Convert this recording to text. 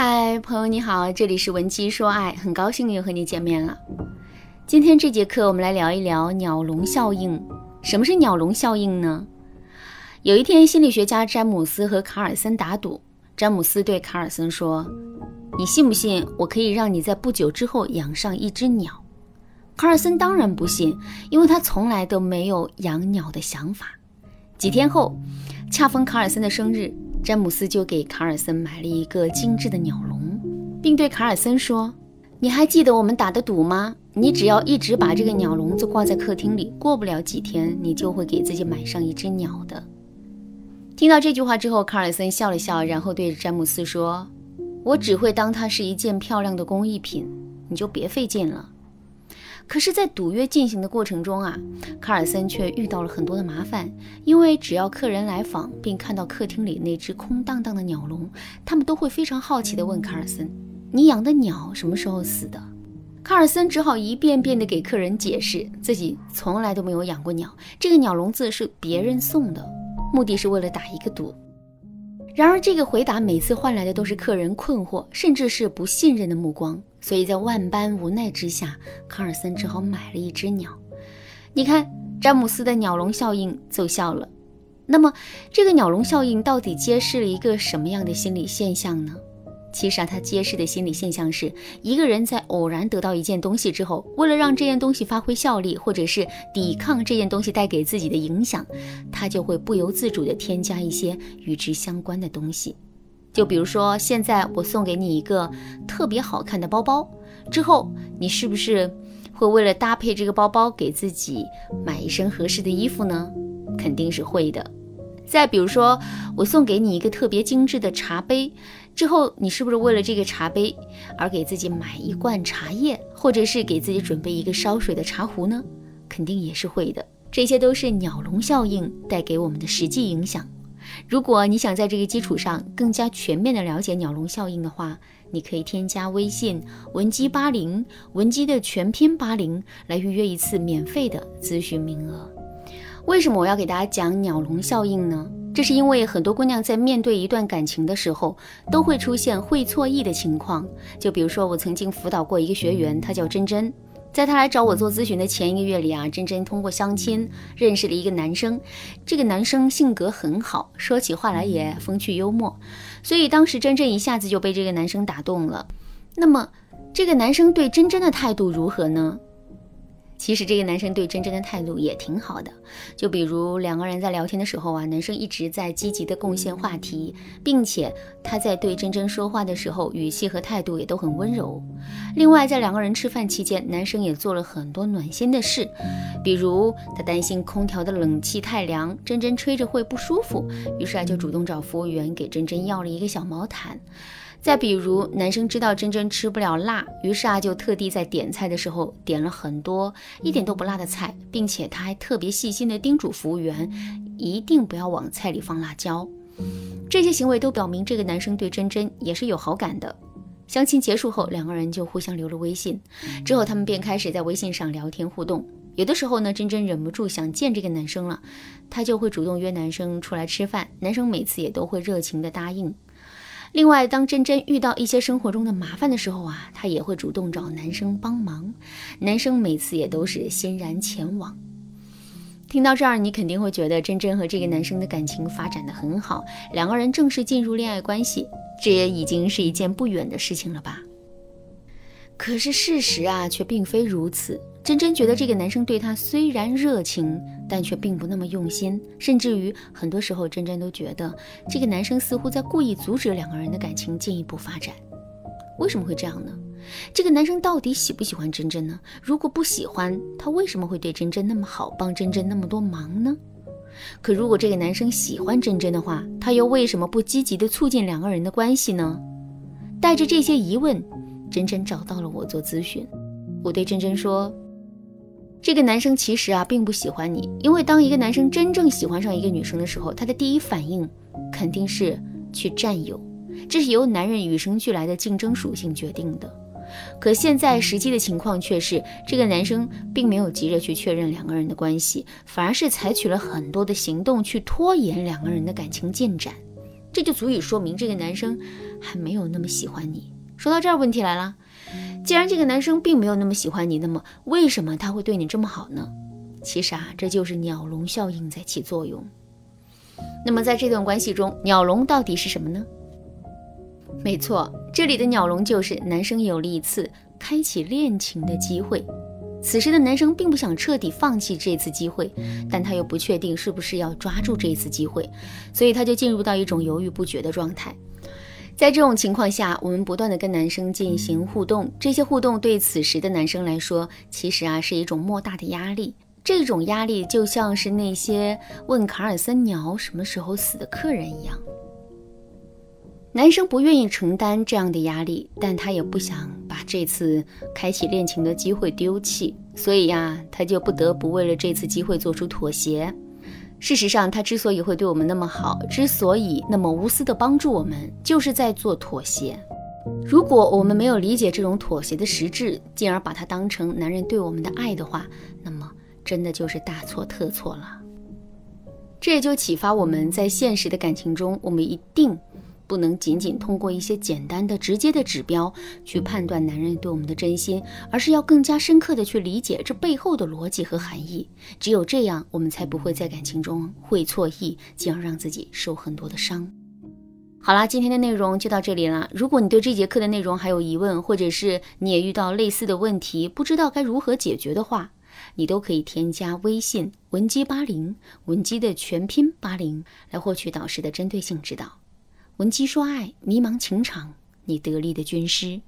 嗨，朋友你好，这里是文姬说爱，很高兴又和你见面了。今天这节课我们来聊一聊鸟笼效应。什么是鸟笼效应呢？有一天，心理学家詹姆斯和卡尔森打赌。詹姆斯对卡尔森说：“你信不信我可以让你在不久之后养上一只鸟？”卡尔森当然不信，因为他从来都没有养鸟的想法。几天后，恰逢卡尔森的生日。詹姆斯就给卡尔森买了一个精致的鸟笼，并对卡尔森说：“你还记得我们打的赌吗？你只要一直把这个鸟笼子挂在客厅里，过不了几天，你就会给自己买上一只鸟的。”听到这句话之后，卡尔森笑了笑，然后对詹姆斯说：“我只会当它是一件漂亮的工艺品，你就别费劲了。”可是，在赌约进行的过程中啊，卡尔森却遇到了很多的麻烦。因为只要客人来访，并看到客厅里那只空荡荡的鸟笼，他们都会非常好奇地问卡尔森：“你养的鸟什么时候死的？”卡尔森只好一遍遍地给客人解释，自己从来都没有养过鸟，这个鸟笼子是别人送的，目的是为了打一个赌。然而，这个回答每次换来的都是客人困惑，甚至是不信任的目光。所以在万般无奈之下，卡尔森只好买了一只鸟。你看，詹姆斯的鸟笼效应奏效了。那么，这个鸟笼效应到底揭示了一个什么样的心理现象呢？其实啊，它揭示的心理现象是，一个人在偶然得到一件东西之后，为了让这件东西发挥效力，或者是抵抗这件东西带给自己的影响，他就会不由自主地添加一些与之相关的东西。就比如说，现在我送给你一个特别好看的包包，之后你是不是会为了搭配这个包包给自己买一身合适的衣服呢？肯定是会的。再比如说，我送给你一个特别精致的茶杯，之后你是不是为了这个茶杯而给自己买一罐茶叶，或者是给自己准备一个烧水的茶壶呢？肯定也是会的。这些都是鸟笼效应带给我们的实际影响。如果你想在这个基础上更加全面的了解鸟笼效应的话，你可以添加微信文姬八零，文姬的全拼八零，来预约一次免费的咨询名额。为什么我要给大家讲鸟笼效应呢？这是因为很多姑娘在面对一段感情的时候，都会出现会错意的情况。就比如说，我曾经辅导过一个学员，她叫珍珍。在她来找我做咨询的前一个月里啊，珍珍通过相亲认识了一个男生。这个男生性格很好，说起话来也风趣幽默，所以当时珍珍一下子就被这个男生打动了。那么，这个男生对珍珍的态度如何呢？其实这个男生对珍珍的态度也挺好的，就比如两个人在聊天的时候啊，男生一直在积极的贡献话题，并且他在对珍珍说话的时候，语气和态度也都很温柔。另外，在两个人吃饭期间，男生也做了很多暖心的事，比如他担心空调的冷气太凉，珍珍吹着会不舒服，于是啊就主动找服务员给珍珍要了一个小毛毯。再比如，男生知道珍珍吃不了辣，于是啊就特地在点菜的时候点了很多一点都不辣的菜，并且他还特别细心的叮嘱服务员一定不要往菜里放辣椒。这些行为都表明这个男生对珍珍也是有好感的。相亲结束后，两个人就互相留了微信，之后他们便开始在微信上聊天互动。有的时候呢，珍珍忍不住想见这个男生了，她就会主动约男生出来吃饭，男生每次也都会热情的答应。另外，当珍珍遇到一些生活中的麻烦的时候啊，她也会主动找男生帮忙，男生每次也都是欣然前往。听到这儿，你肯定会觉得珍珍和这个男生的感情发展的很好，两个人正式进入恋爱关系，这也已经是一件不远的事情了吧？可是事实啊，却并非如此。珍珍觉得这个男生对她虽然热情，但却并不那么用心，甚至于很多时候，珍珍都觉得这个男生似乎在故意阻止两个人的感情进一步发展。为什么会这样呢？这个男生到底喜不喜欢珍珍呢？如果不喜欢，他为什么会对珍珍那么好，帮珍珍那么多忙呢？可如果这个男生喜欢珍珍的话，他又为什么不积极的促进两个人的关系呢？带着这些疑问，珍珍找到了我做咨询。我对珍珍说。这个男生其实啊并不喜欢你，因为当一个男生真正喜欢上一个女生的时候，他的第一反应肯定是去占有，这是由男人与生俱来的竞争属性决定的。可现在实际的情况却是，这个男生并没有急着去确认两个人的关系，反而是采取了很多的行动去拖延两个人的感情进展。这就足以说明这个男生还没有那么喜欢你。说到这儿，问题来了，既然这个男生并没有那么喜欢你，那么为什么他会对你这么好呢？其实啊，这就是鸟笼效应在起作用。那么在这段关系中，鸟笼到底是什么呢？没错，这里的鸟笼就是男生有了一次开启恋情的机会。此时的男生并不想彻底放弃这次机会，但他又不确定是不是要抓住这次机会，所以他就进入到一种犹豫不决的状态。在这种情况下，我们不断的跟男生进行互动，这些互动对此时的男生来说，其实啊是一种莫大的压力。这种压力就像是那些问卡尔森鸟什么时候死的客人一样。男生不愿意承担这样的压力，但他也不想把这次开启恋情的机会丢弃，所以呀，他就不得不为了这次机会做出妥协。事实上，他之所以会对我们那么好，之所以那么无私的帮助我们，就是在做妥协。如果我们没有理解这种妥协的实质，进而把它当成男人对我们的爱的话，那么真的就是大错特错了。这也就启发我们在现实的感情中，我们一定。不能仅仅通过一些简单的、直接的指标去判断男人对我们的真心，而是要更加深刻的去理解这背后的逻辑和含义。只有这样，我们才不会在感情中会错意，进而让自己受很多的伤。好啦，今天的内容就到这里了。如果你对这节课的内容还有疑问，或者是你也遇到类似的问题，不知道该如何解决的话，你都可以添加微信文姬八零，文姬的全拼八零，来获取导师的针对性指导。闻鸡说爱，迷茫情场，你得力的军师。